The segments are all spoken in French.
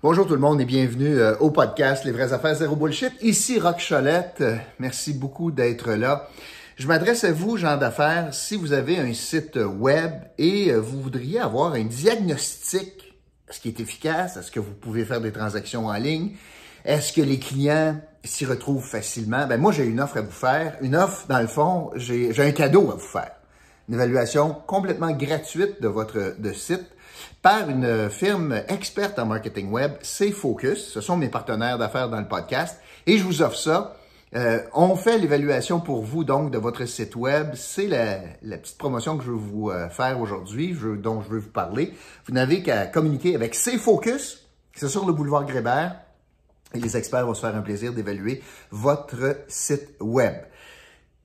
Bonjour tout le monde et bienvenue euh, au podcast Les vraies affaires zéro bullshit. Ici Rock Cholette. Euh, Merci beaucoup d'être là. Je m'adresse à vous, gens d'affaires, si vous avez un site web et euh, vous voudriez avoir un diagnostic, est-ce qu'il est efficace? Est-ce que vous pouvez faire des transactions en ligne? Est-ce que les clients s'y retrouvent facilement? Ben moi, j'ai une offre à vous faire. Une offre, dans le fond, j'ai j'ai un cadeau à vous faire. Une évaluation complètement gratuite de votre de site par une firme experte en marketing web, c'est Focus. Ce sont mes partenaires d'affaires dans le podcast et je vous offre ça. Euh, on fait l'évaluation pour vous donc de votre site web. C'est la, la petite promotion que je veux vous euh, faire aujourd'hui, dont je veux vous parler. Vous n'avez qu'à communiquer avec C'est Focus. C'est sur le boulevard Grébert. Et les experts vont se faire un plaisir d'évaluer votre site web.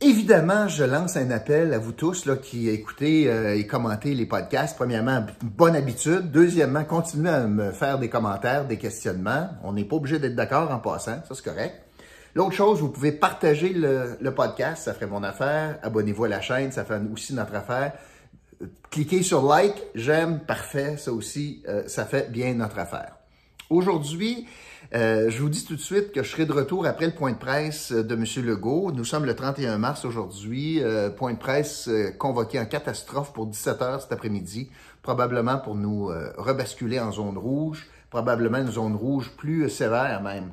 Évidemment, je lance un appel à vous tous là, qui écoutez euh, et commentez les podcasts. Premièrement, bonne habitude. Deuxièmement, continuez à me faire des commentaires, des questionnements. On n'est pas obligé d'être d'accord en passant, ça c'est correct. L'autre chose, vous pouvez partager le, podcast, ça ferait mon affaire. Abonnez-vous à la chaîne, ça fait aussi notre affaire. Cliquez sur like, j'aime, parfait, ça aussi, euh, ça fait bien notre affaire. Aujourd'hui, euh, je vous dis tout de suite que je serai de retour après le point de presse de M. Legault. Nous sommes le 31 mars aujourd'hui. Euh, point de presse euh, convoqué en catastrophe pour 17 heures cet après-midi, probablement pour nous euh, rebasculer en zone rouge, probablement une zone rouge plus sévère même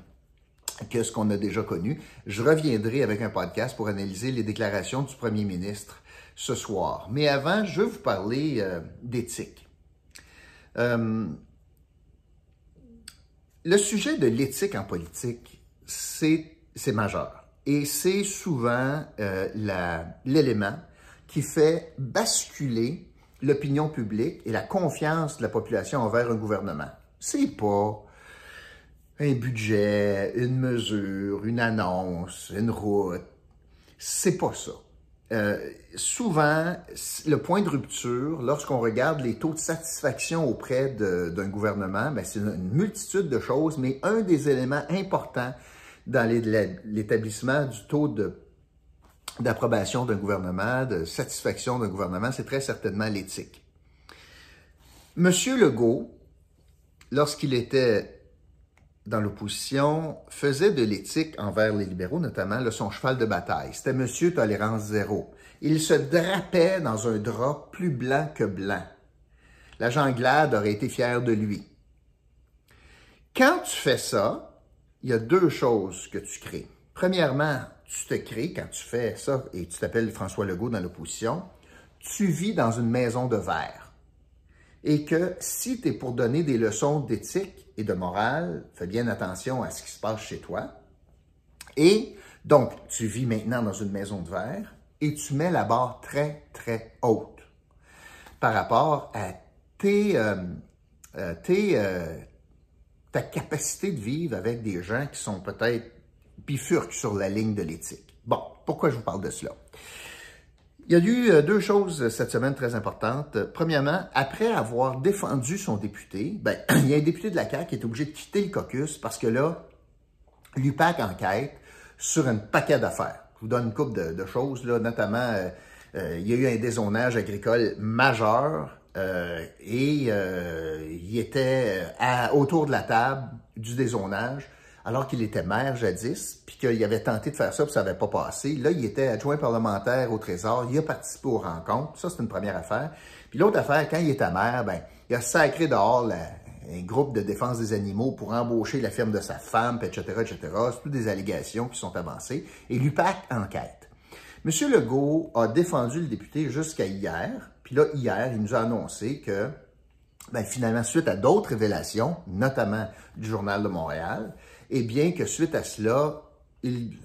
que ce qu'on a déjà connu. Je reviendrai avec un podcast pour analyser les déclarations du premier ministre ce soir. Mais avant, je veux vous parler euh, d'éthique. Euh, le sujet de l'éthique en politique, c'est majeur. Et c'est souvent euh, l'élément qui fait basculer l'opinion publique et la confiance de la population envers un gouvernement. C'est pas un budget, une mesure, une annonce, une route. C'est pas ça. Euh, souvent, le point de rupture, lorsqu'on regarde les taux de satisfaction auprès d'un gouvernement, ben, c'est une, multitude de choses, mais un des éléments importants dans l'établissement du taux d'approbation d'un gouvernement, de satisfaction d'un gouvernement, c'est très certainement l'éthique. Monsieur Legault, lorsqu'il était dans l'opposition, faisait de l'éthique envers les libéraux, notamment, là, son cheval de bataille. C'était Monsieur Tolérance Zéro. Il se drapait dans un drap plus blanc que blanc. L'agent Glad aurait été fier de lui. Quand tu fais ça, il y a deux choses que tu crées. Premièrement, tu te crées, quand tu fais ça, et tu t'appelles François Legault dans l'opposition, tu vis dans une maison de verre et que si tu es pour donner des leçons d'éthique de morale, fais bien attention à ce qui se passe chez toi. Et donc, tu vis maintenant dans une maison de verre et tu mets la barre très, très haute par rapport à tes, euh, euh, euh, ta capacité de vivre avec des gens qui sont peut-être bifurquent sur la ligne de l'éthique. Bon, pourquoi je vous parle de cela? Il y a eu euh, deux choses cette semaine très importantes. Euh, Premièrement, après avoir défendu son député, ben, il y a un député de la CAQ qui est obligé de quitter le caucus parce que là, l'UPAC enquête sur un paquet d'affaires. Je vous donne une couple de, choses, là, notamment, euh, euh, il y a eu un dézonage agricole majeur euh, et euh, il était autour de la table du dézonage alors qu'il était maire jadis, puis qu'il avait tenté de faire ça, puis ça n'avait pas passé. Là, il était adjoint parlementaire au Trésor, il a participé aux rencontres, ça c'est une première affaire. Puis l'autre affaire, quand il était maire, ben, il a sacré dehors un groupe de défense des animaux pour embaucher la firme de sa femme, etc., etc. C'est toutes des allégations qui sont avancées. Et l'UPAC enquête. M. Legault a défendu le député jusqu'à hier, puis là, hier, il nous a annoncé que ben, finalement, suite à d'autres révélations, notamment du Journal de Montréal, et bien que suite à cela, il,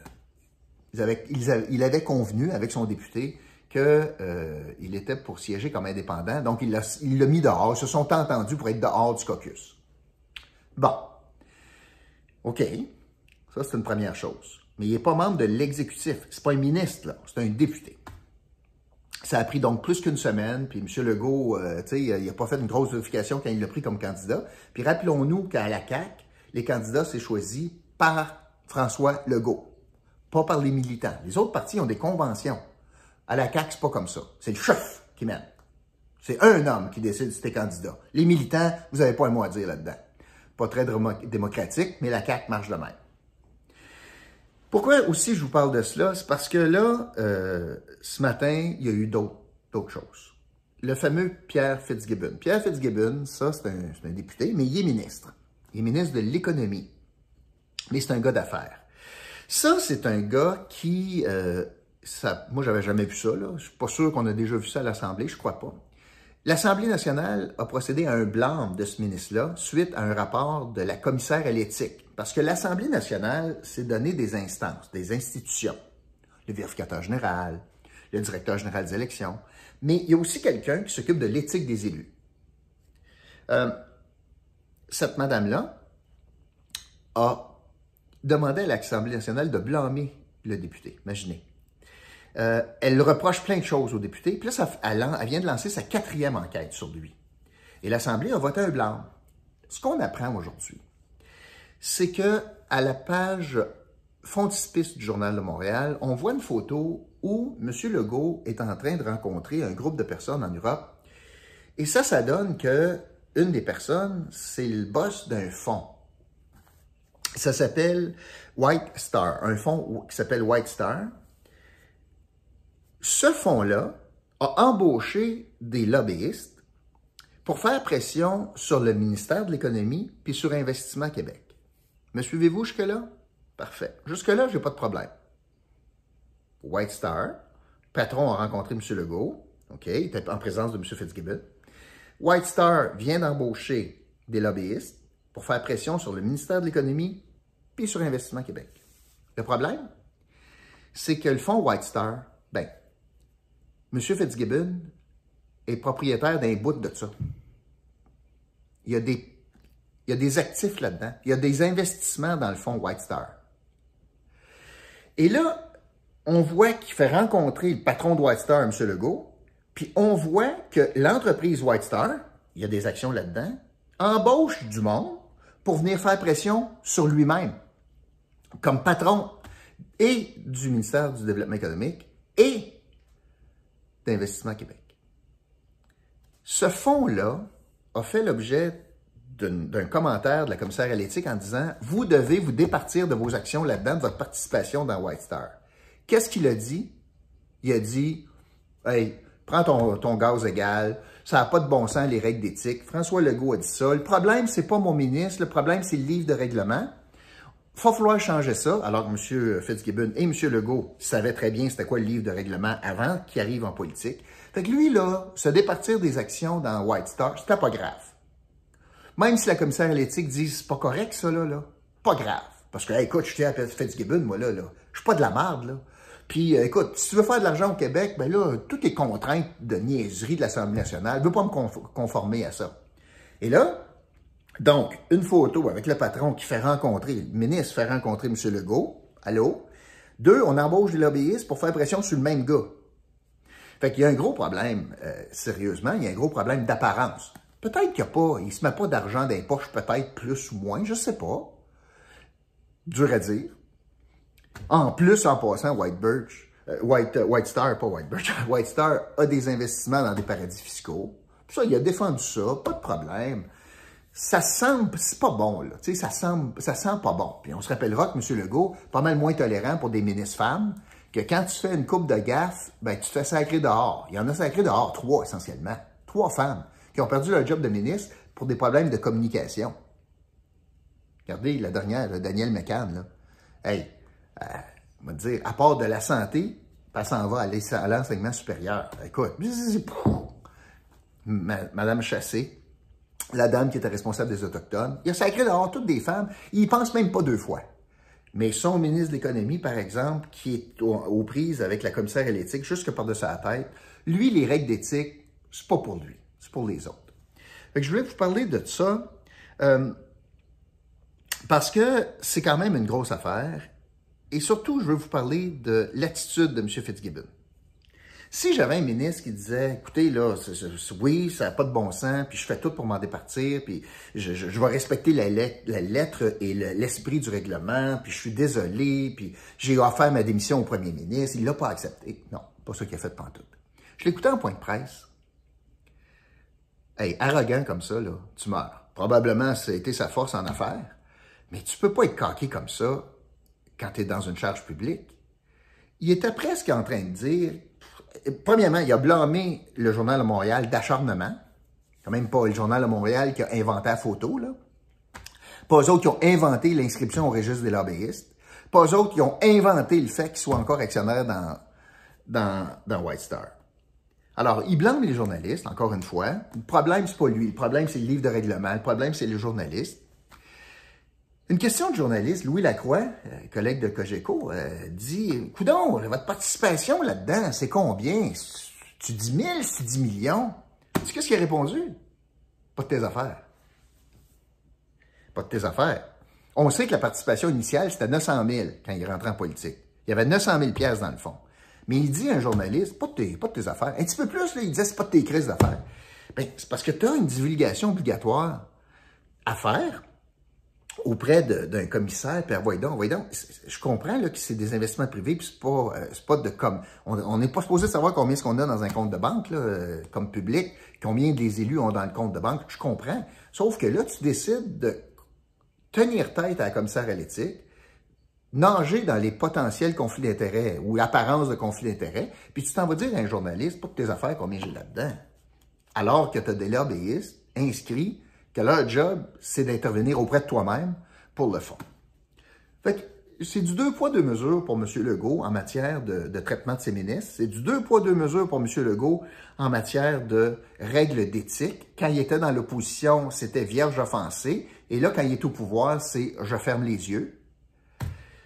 avait convenu avec son député qu'il était pour siéger comme indépendant, donc il l'a il l'a mis dehors. Ils se sont entendus pour être dehors du caucus. Bon. OK. Ça, c'est une première chose. Mais il n'est pas membre de l'exécutif. C'est pas un ministre, là. C'est un député. Ça a pris donc plus qu'une semaine, puis M. Legault, euh, tu sais, il n'a pas fait une grosse vérification quand il l'a pris comme candidat. Puis rappelons-nous qu'à la CAQ, les candidats, c'est choisi par François Legault, pas par les militants. Les autres partis ont des conventions. À la CAQ, c'est pas comme ça. C'est le chef qui mène. C'est un homme qui décide si t'es candidat. Les militants, vous n'avez pas un mot à dire là-dedans. pas très démocratique, mais la CAQ marche de même. Pourquoi aussi je vous parle de cela? C'est parce que là, euh, ce matin, il y a eu d'autres choses. Le fameux Pierre Fitzgibbon. Pierre Fitzgibbon, ça, c'est un, un, député, mais il est ministre. Il est ministre de l'économie. Mais c'est un gars d'affaires. Ça, c'est un gars qui... Euh, ça, moi, j'avais jamais vu ça. Là. Je suis pas sûr qu'on a déjà vu ça à l'Assemblée, je crois pas. L'Assemblée nationale a procédé à un blâme de ce ministre-là suite à un rapport de la commissaire à l'éthique. Parce que l'Assemblée nationale s'est donné des instances, des institutions. Le vérificateur général, le directeur général des élections. Mais il y a aussi quelqu'un qui s'occupe de l'éthique des élus. Euh, cette madame-là a demandé à l'Assemblée nationale de blâmer le député. Imaginez. Euh, elle reproche plein de choses au député. Puis là, elle, vient de lancer sa quatrième enquête sur lui. Et l'Assemblée a voté un blanc. Ce qu'on apprend aujourd'hui, c'est que à la page frontispice du Journal de Montréal, on voit une photo où M. Legault est en train de rencontrer un groupe de personnes en Europe. Et ça, ça donne que une des personnes, c'est le boss d'un fonds. Ça s'appelle White Star, un fonds qui s'appelle White Star. Ce fonds-là a embauché des lobbyistes pour faire pression sur le ministère de l'Économie puis sur Investissement Québec. Me suivez-vous jusque-là? Parfait. Jusque-là, j'ai pas de problème. White Star, patron a rencontré M. Legault, OK, il était en présence de M. Fitzgibbon. White Star vient d'embaucher des lobbyistes pour faire pression sur le ministère de l'Économie puis sur Investissement Québec. Le problème, c'est que le fonds White Star, ben, M. Fitzgibbon est propriétaire d'un bout de ça. Il y a des, actifs là-dedans. Il y a des investissements dans le fonds White Star. Et là, on voit qu'il fait rencontrer le patron de White Star, M. Legault, puis on voit que l'entreprise White Star, il y a des actions là-dedans, embauche du monde pour venir faire pression sur lui-même, comme patron et du ministère du Développement économique et d'Investissement Québec. Ce fonds-là a fait l'objet d'un commentaire de la commissaire à l'éthique en disant « Vous devez vous départir de vos actions là-dedans, de votre participation dans White Star. » Qu'est-ce qu'il a dit? Il a dit « Hey, prends ton, ton gaz égal, ça n'a pas de bon sens les règles d'éthique. » François Legault a dit ça. Le problème, c'est pas mon ministre, le problème, c'est le livre de règlement. Il va falloir changer ça, alors que M. Fitzgibbon et M. Legault savaient très bien c'était quoi le livre de règlement avant qu'il arrive en politique. Fait que lui, là, se départir des actions dans White Star, c'était pas grave. Même si la commissaire à l'éthique dit c'est pas correct, ça, là, là, pas grave. Parce que, écoute, je suis à Fitzgibbon, moi, là, là. Je suis pas de la merde, là. Puis, euh, écoute, si tu veux faire de l'argent au Québec, ben là, toutes les contraintes de niaiserie de l'Assemblée nationale, je veux pas me conformer à ça. Et là, donc, une photo avec le patron qui fait rencontrer, le ministre fait rencontrer M. Legault. Allô? Deux, on embauche des lobbyistes pour faire pression sur le même gars. Fait qu'il y a un gros problème, euh, sérieusement, il y a un gros problème d'apparence. Peut-être qu'il n'y a pas, il se met pas d'argent dans les poches, peut-être plus ou moins, je sais pas. Dur à dire. En plus, en passant, White Birch, euh, White, euh, White Star, pas White Birch, White Star a des investissements dans des paradis fiscaux. Ça, il a défendu ça, pas de problème ça semble, c'est pas bon, là. Tu sais, ça semble, sent pas bon. Puis on se rappellera que M. Legault, pas mal moins tolérant pour des ministres femmes, que quand tu fais une coupe de gaffe, ben, tu te fais sacrer dehors. Il y en a sacré dehors, trois essentiellement. Trois femmes qui ont perdu leur job de ministre pour des problèmes de communication. Regardez la dernière, Daniel McCann, là. Hey, euh, on va dire, à part de la santé, elle s'en va à l'enseignement supérieur. Écoute, Madame Chassé, la dame qui était responsable des Autochtones. Il a sacré dehors toutes des femmes. Il y pense même pas deux fois. Mais son ministre de l'Économie, par exemple, qui est aux, prises avec la commissaire à l'éthique jusque par-dessus sa tête, lui, les règles d'éthique, c'est pas pour lui, c'est pour les autres. Fait que je voulais vous parler de ça euh, parce que c'est quand même une grosse affaire. Et surtout, je veux vous parler de l'attitude de M. Fitzgibbon. Si j'avais un ministre qui disait, écoutez, là, oui, ça n'a pas de bon sens, puis je fais tout pour m'en départir, puis je, vais respecter la, lettre, et l'esprit du règlement, puis je suis désolé, puis j'ai offert ma démission au premier ministre, il ne l'a pas accepté. Non, pas ça qu'il a fait de pantoute. Je l'écoutais en point de presse. Hey, arrogant comme ça, là, tu meurs. probablement, ça a été sa force en affaires, mais tu peux pas être caqué comme ça quand tu es dans une charge publique. Il était presque en train de dire, premièrement, il a blâmé le Journal de Montréal d'acharnement, quand même pas le Journal de Montréal qui a inventé la photo, là. Pas eux autres qui ont inventé l'inscription au registre des lobbyistes. Pas eux autres qui ont inventé le fait qu'ils soient encore actionnaires dans, dans, dans White Star. Alors, il blâme les journalistes, encore une fois. Le problème, c'est pas lui. Le problème, c'est le livre de règlement. Le problème, c'est les journalistes. Une question de journaliste, Louis Lacroix, euh, collègue de Cogeco, euh, dit Coudon, votre participation là-dedans, c'est combien? Tu dis 1000, c'est 10 millions. Qu'est-ce qu'il a répondu? Pas de tes affaires. Pas de tes affaires. On sait que la participation initiale, c'était 900 000 quand il rentrait en politique. Il y avait 900 000 pièces dans le fond. Mais il dit à un journaliste, pas de tes, pas de tes affaires. Un petit peu plus, là, il disait, c'est pas de tes crises d'affaires. Ben, c'est parce que tu as une divulgation obligatoire à faire auprès d'un commissaire, puis voyons donc, je comprends là, que c'est des investissements privés, puis c'est pas, euh, pas de comme, on n'est pas supposé savoir combien est-ce qu'on a dans un compte de banque, là, euh, comme public, combien des élus ont dans le compte de banque, je comprends. Sauf que là, tu décides de tenir tête à la commissaire à l'éthique, nager dans les potentiels conflits d'intérêts ou apparences de conflits d'intérêts, puis tu t'en vas dire à un journaliste, pour tes affaires, combien j'ai là-dedans. Alors que tu as des lobbyistes inscrits, que leur job, c'est d'intervenir auprès de toi-même pour le fond. Fait que c'est du deux poids, deux mesures pour M. Legault en matière de, traitement de ses ministres. C'est du deux poids, deux mesures pour M. Legault en matière de règles d'éthique. Quand il était dans l'opposition, c'était vierge offensée. Et là, quand il est au pouvoir, c'est je ferme les yeux.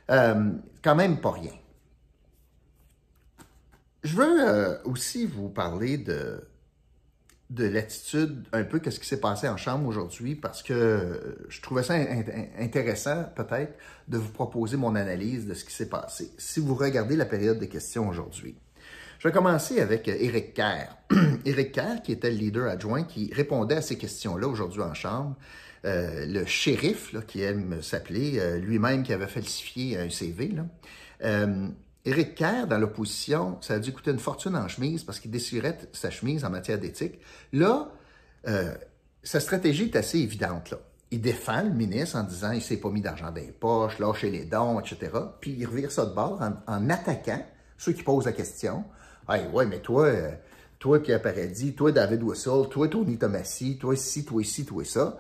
Euh, quand même pas rien. Je veux euh, aussi vous parler de, de l'attitude, un peu qu'est-ce qui s'est passé en chambre aujourd'hui, parce que euh, je trouvais ça intéressant peut-être de vous proposer mon analyse de ce qui s'est passé. Si vous regardez la période des questions aujourd'hui. Je vais commencer avec Éric Kerr. Éric Kerr, qui était le leader adjoint, qui répondait à ces questions-là aujourd'hui en chambre. Euh, le shérif, là, qui aime s'appeler, euh, lui-même qui avait falsifié un CV. Là. Euh, Éric Kerr, dans l'opposition, ça a dû coûter une fortune en chemise parce qu'il désirait sa chemise en matière d'éthique. Là, sa stratégie est assez évidente. Là. Il défend le ministre en disant il s'est pas mis d'argent dans les poches, lâché les dons, etc. Puis il revire ça de bord en, attaquant ceux qui posent la question. Hey, ouais, mais toi, toi Pierre Paradis, toi David Wessel, toi Tony Tomassi, toi ici, toi ici, toi ça.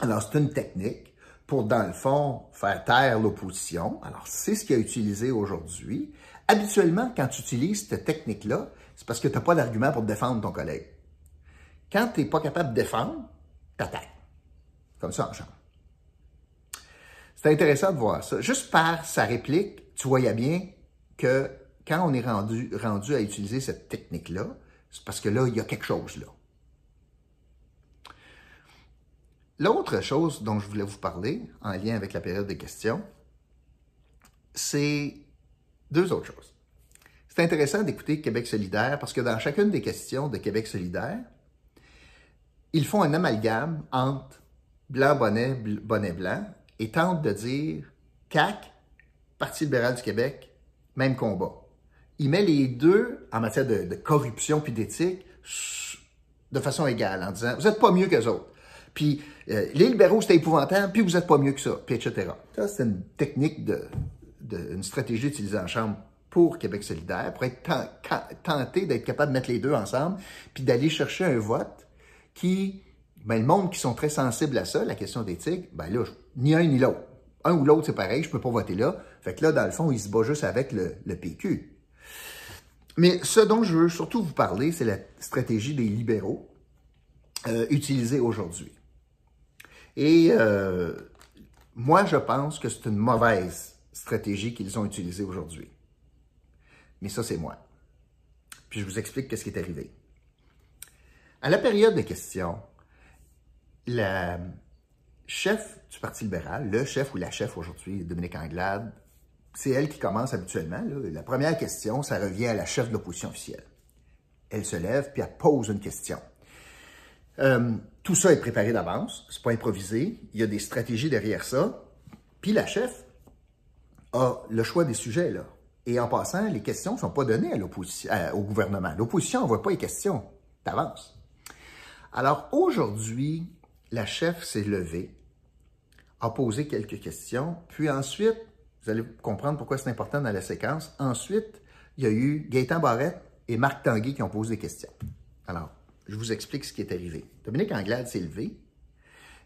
Alors, c'est une technique pour, dans le fond, faire taire l'opposition. Alors, c'est ce qu'il a utilisé aujourd'hui. Habituellement, quand tu utilises cette technique-là, c'est parce que tu n'as pas d'argument pour défendre ton collègue. Quand tu n'es pas capable de défendre, t'attaques. Comme ça en chambre. C'est intéressant de voir ça. Juste par sa réplique, tu voyais bien que quand on est rendu, rendu à utiliser cette technique-là, c'est parce que là, il y a quelque chose là. L'autre chose dont je voulais vous parler, en lien avec la période des questions, c'est deux autres choses. C'est intéressant d'écouter Québec solidaire parce que dans chacune des questions de Québec solidaire, ils font un amalgame entre blanc, bonnet, bonnet, blanc et tentent de dire CAC, Parti libéral du Québec, même combat. Il met les deux en matière de, corruption puis d'éthique de façon égale en disant vous n'êtes pas mieux que les autres puis euh, les libéraux, c'était épouvantable, puis vous n'êtes pas mieux que ça, puis etc. Ça, c'est une technique, de, une stratégie utilisée en Chambre pour Québec solidaire, pour être tenté d'être capable de mettre les deux ensemble, puis d'aller chercher un vote qui, ben, le monde qui sont très sensibles à ça, la question d'éthique, ben là, ni un ni l'autre. Un ou l'autre, c'est pareil, je peux pas voter là. Fait que là, dans le fond, il se bat juste avec le, le PQ. Mais ce dont je veux surtout vous parler, c'est la stratégie des libéraux euh, utilisée aujourd'hui. Et euh, moi, je pense que c'est une mauvaise stratégie qu'ils ont utilisée aujourd'hui. Mais ça, c'est moi. Puis je vous explique ce qui est arrivé. À la période de questions, la chef du Parti libéral, le chef ou la chef aujourd'hui, Dominique Anglade, c'est elle qui commence habituellement. La première question, ça revient à la chef de l'opposition officielle. Elle se lève puis elle pose une question. Euh, tout ça est préparé d'avance, c'est pas improvisé, il y a des stratégies derrière ça. Puis la chef a le choix des sujets, là. Et en passant, les questions ne sont pas données au gouvernement. L'opposition n'envoie pas les questions d'avance. Alors aujourd'hui, la chef s'est levée, a posé quelques questions, puis ensuite, vous allez comprendre pourquoi c'est important dans la séquence, ensuite, il y a eu Gaëtan Barrette et Marc Tanguay qui ont posé des questions. Alors, je vous explique ce qui est arrivé. Dominique Anglade s'est levé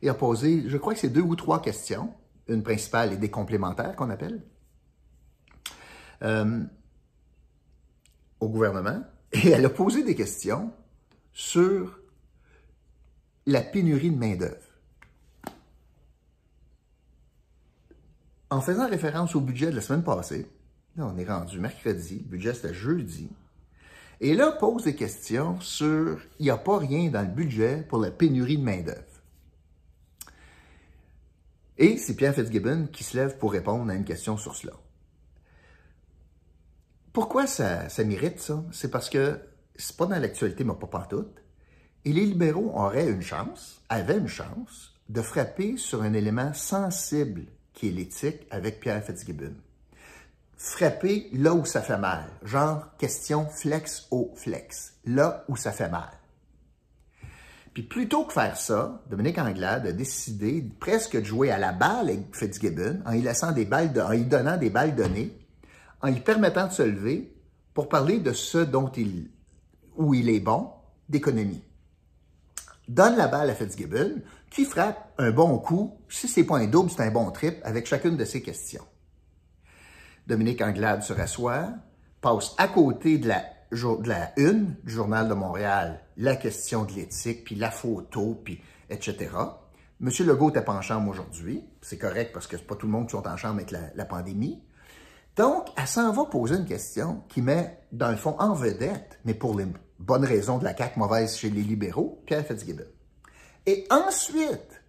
et a posé, je crois que c'est deux ou trois questions, une principale et des complémentaires qu'on appelle, euh, au gouvernement. Et elle a posé des questions sur la pénurie de main-d'œuvre. En faisant référence au budget de la semaine passée, là, on est rendu mercredi, le budget c'était jeudi, et là, pose des questions sur il n'y a pas rien dans le budget pour la pénurie de main-d'œuvre. Et c'est Pierre Fitzgibbon qui se lève pour répondre à une question sur cela. Pourquoi ça, mérite ça? C'est parce que c'est pas dans l'actualité, mais pas partout. Et les libéraux auraient une chance, avaient une chance, de frapper sur un élément sensible qui est l'éthique avec Pierre Fitzgibbon frapper là où ça fait mal. Genre, question flex au flex. Là où ça fait mal. Puis plutôt que faire ça, Dominique Anglade a décidé presque de jouer à la balle avec Fitzgibbon en lui laissant des balles, en lui donnant des balles données, en lui permettant de se lever pour parler de ce dont il, il est bon, d'économie. Donne la balle à Fitzgibbon, qui frappe un bon coup, si c'est pas un double, c'est un bon trip, avec chacune de ses questions. Dominique Anglade se rassoit, passe à côté de la, une du Journal de Montréal la question de l'éthique, puis la photo, puis etc. Monsieur Legault n'était pas en chambre aujourd'hui. C'est correct parce que c'est pas tout le monde qui sont en chambre avec la, pandémie. Donc, elle s'en va poser une question qui met, dans le fond, en vedette, mais pour les bonnes raisons de la CAQ mauvaise chez les libéraux, Pierre Fitzgibbon. Et ensuite,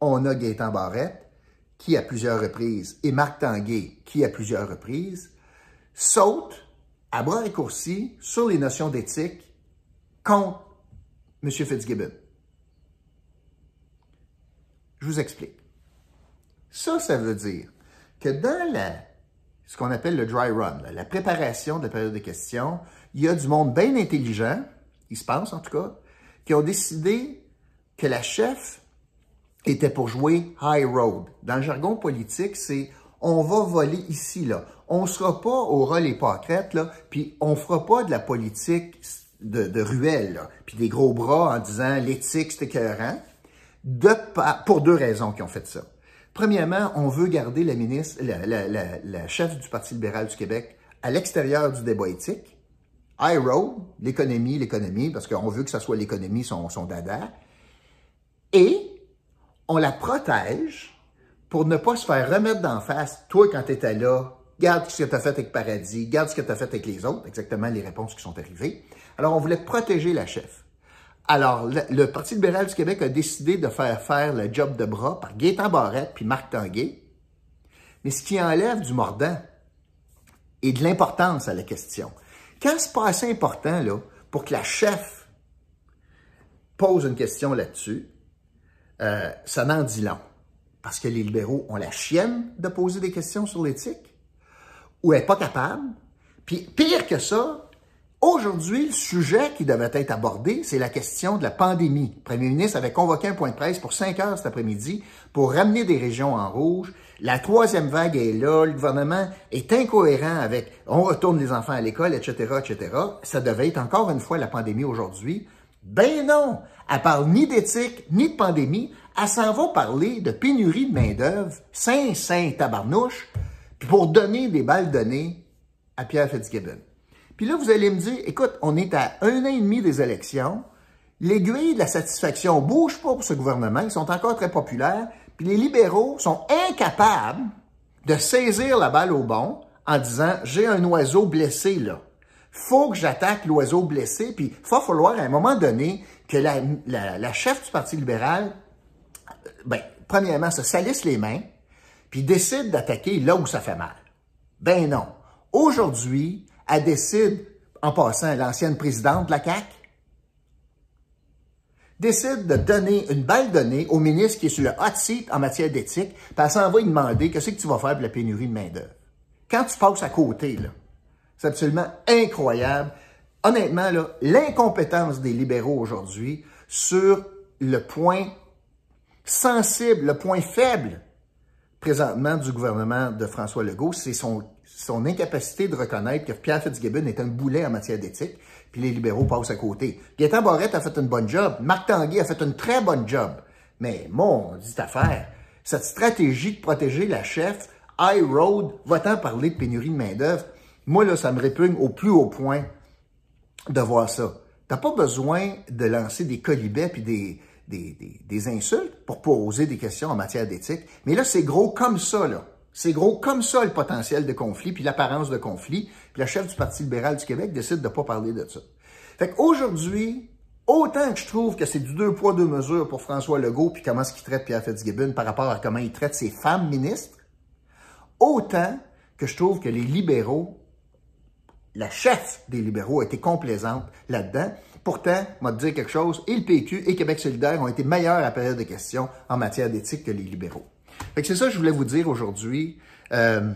on a Gaétan Barrette qui à plusieurs reprises, et Marc Tanguay, qui à plusieurs reprises, saute à bras raccourcis sur les notions d'éthique contre M. Fitzgibbon. Je vous explique. Ça, ça veut dire que dans ce qu'on appelle le dry run, la préparation de la période de questions, il y a du monde bien intelligent, il se pense en tout cas, qui ont décidé que la chef était pour jouer high road. Dans le jargon politique, c'est on va voler ici, là. On sera pas au rôle pâquerettes, là, puis on fera pas de la politique de, de ruelle, puis des gros bras en disant l'éthique, c'est écœurant, de, pour deux raisons qui ont fait ça. Premièrement, on veut garder la ministre, la, la, la, chef du Parti libéral du Québec à l'extérieur du débat éthique. High road, l'économie, l'économie, parce qu'on veut que ce soit l'économie, son, son dada. Et on la protège pour ne pas se faire remettre d'en face, toi, quand tu là, garde ce que tu as fait avec Paradis, garde ce que tu as fait avec les autres, exactement les réponses qui sont arrivées. Alors, on voulait protéger la chef. Alors, le, Parti libéral du Québec a décidé de faire faire le job de bras par Gaétan Barrette puis Marc Tanguay, mais ce qui enlève du mordant et de l'importance à la question. Quand c'est pas assez important, là, pour que la chef pose une question là-dessus, euh, ça n'en dit long. Parce que les libéraux ont la chienne de poser des questions sur l'éthique, ou n'est pas capable. Pire que ça, aujourd'hui, le sujet qui devait être abordé, c'est la question de la pandémie. Le premier ministre avait convoqué un point de presse pour 5 heures cet après-midi pour ramener des régions en rouge. La troisième vague est là, le gouvernement est incohérent avec on retourne les enfants à l'école, etc., etc. Ça devait être encore une fois la pandémie aujourd'hui. Ben non! Elle parle ni d'éthique, ni de pandémie. Elle s'en va parler de pénurie de main-d'œuvre, saint saint tabarnouche, pour donner des balles données à Pierre Fitzgibbon. Puis là, vous allez me dire, écoute, on est à un an et demi des élections, l'aiguille de la satisfaction bouge pas pour ce gouvernement, ils sont encore très populaires, puis les libéraux sont incapables de saisir la balle au bon en disant, j'ai un oiseau blessé là faut que j'attaque l'oiseau blessé, puis il va falloir à un moment donné que la, chef du Parti libéral, ben, premièrement, se salisse les mains, puis décide d'attaquer là où ça fait mal. Ben non. Aujourd'hui, elle décide, en passant l'ancienne présidente de la CAQ, décide de donner une balle donnée au ministre qui est sur le hot seat en matière d'éthique, puis elle s'en va lui demander qu'est-ce que tu vas faire pour la pénurie de main-d'œuvre. Quand tu passes à côté, là, c'est absolument incroyable. Honnêtement, l'incompétence des libéraux aujourd'hui sur le point sensible, le point faible présentement du gouvernement de François Legault, c'est son, incapacité de reconnaître que Pierre Fitzgibbon est un boulet en matière d'éthique, puis les libéraux passent à côté. Gaétan Barrette a fait une bonne job, Marc Tanguay a fait une très bonne job, mais mon dit affaire, cette stratégie de protéger la chef, high road, va-t-en parler de pénurie de main-d'œuvre, moi là, ça me répugne au plus haut point de voir ça. T'as pas besoin de lancer des colibets puis des, des, des, insultes pour poser des questions en matière d'éthique. Mais là, c'est gros comme ça, là. C'est gros comme ça le potentiel de conflit, puis l'apparence de conflit. Puis la chef du Parti libéral du Québec décide de pas parler de ça. Fait qu'aujourd'hui, autant que je trouve que c'est du deux poids, deux mesures pour François Legault, puis comment est-ce qu'il traite Pierre Fitzgibbon par rapport à comment il traite ses femmes ministres, autant que je trouve que les libéraux, la chef des libéraux a été complaisante là-dedans, Pourtant, moi dire quelque chose, et le PQ et Québec solidaire ont été meilleurs à la période de questions en matière d'éthique que les libéraux. c'est ça que je voulais vous dire aujourd'hui. Euh,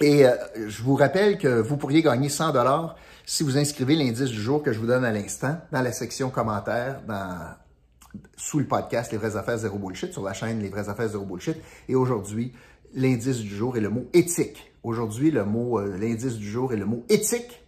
et euh, je vous rappelle que vous pourriez gagner 100 dollars si vous inscrivez l'indice du jour que je vous donne à l'instant dans la section commentaires sous le podcast Les vraies affaires zéro bullshit sur la chaîne Les vraies affaires zéro bullshit. Et aujourd'hui, l'indice du jour est le mot éthique. Aujourd'hui, le mot, euh, l'indice du jour est le mot éthique.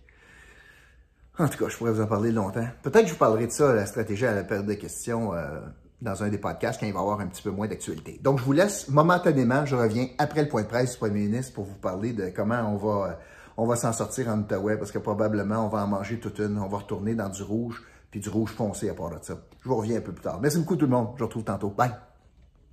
En tout cas, je pourrais vous en parler longtemps. Peut-être que je vous parlerai de ça, la stratégie à la période de questions, euh, dans un des podcasts quand il va y avoir un petit peu moins d'actualité. Donc, je vous laisse momentanément. Je reviens après le point de presse du premier ministre pour vous parler de comment on va, euh, on va s'en sortir en Outaouais parce que probablement on va en manger toute une. On va retourner dans du rouge puis du rouge foncé à part de ça. Je vous reviens un peu plus tard. Merci beaucoup tout le monde. Je vous retrouve tantôt. Bye!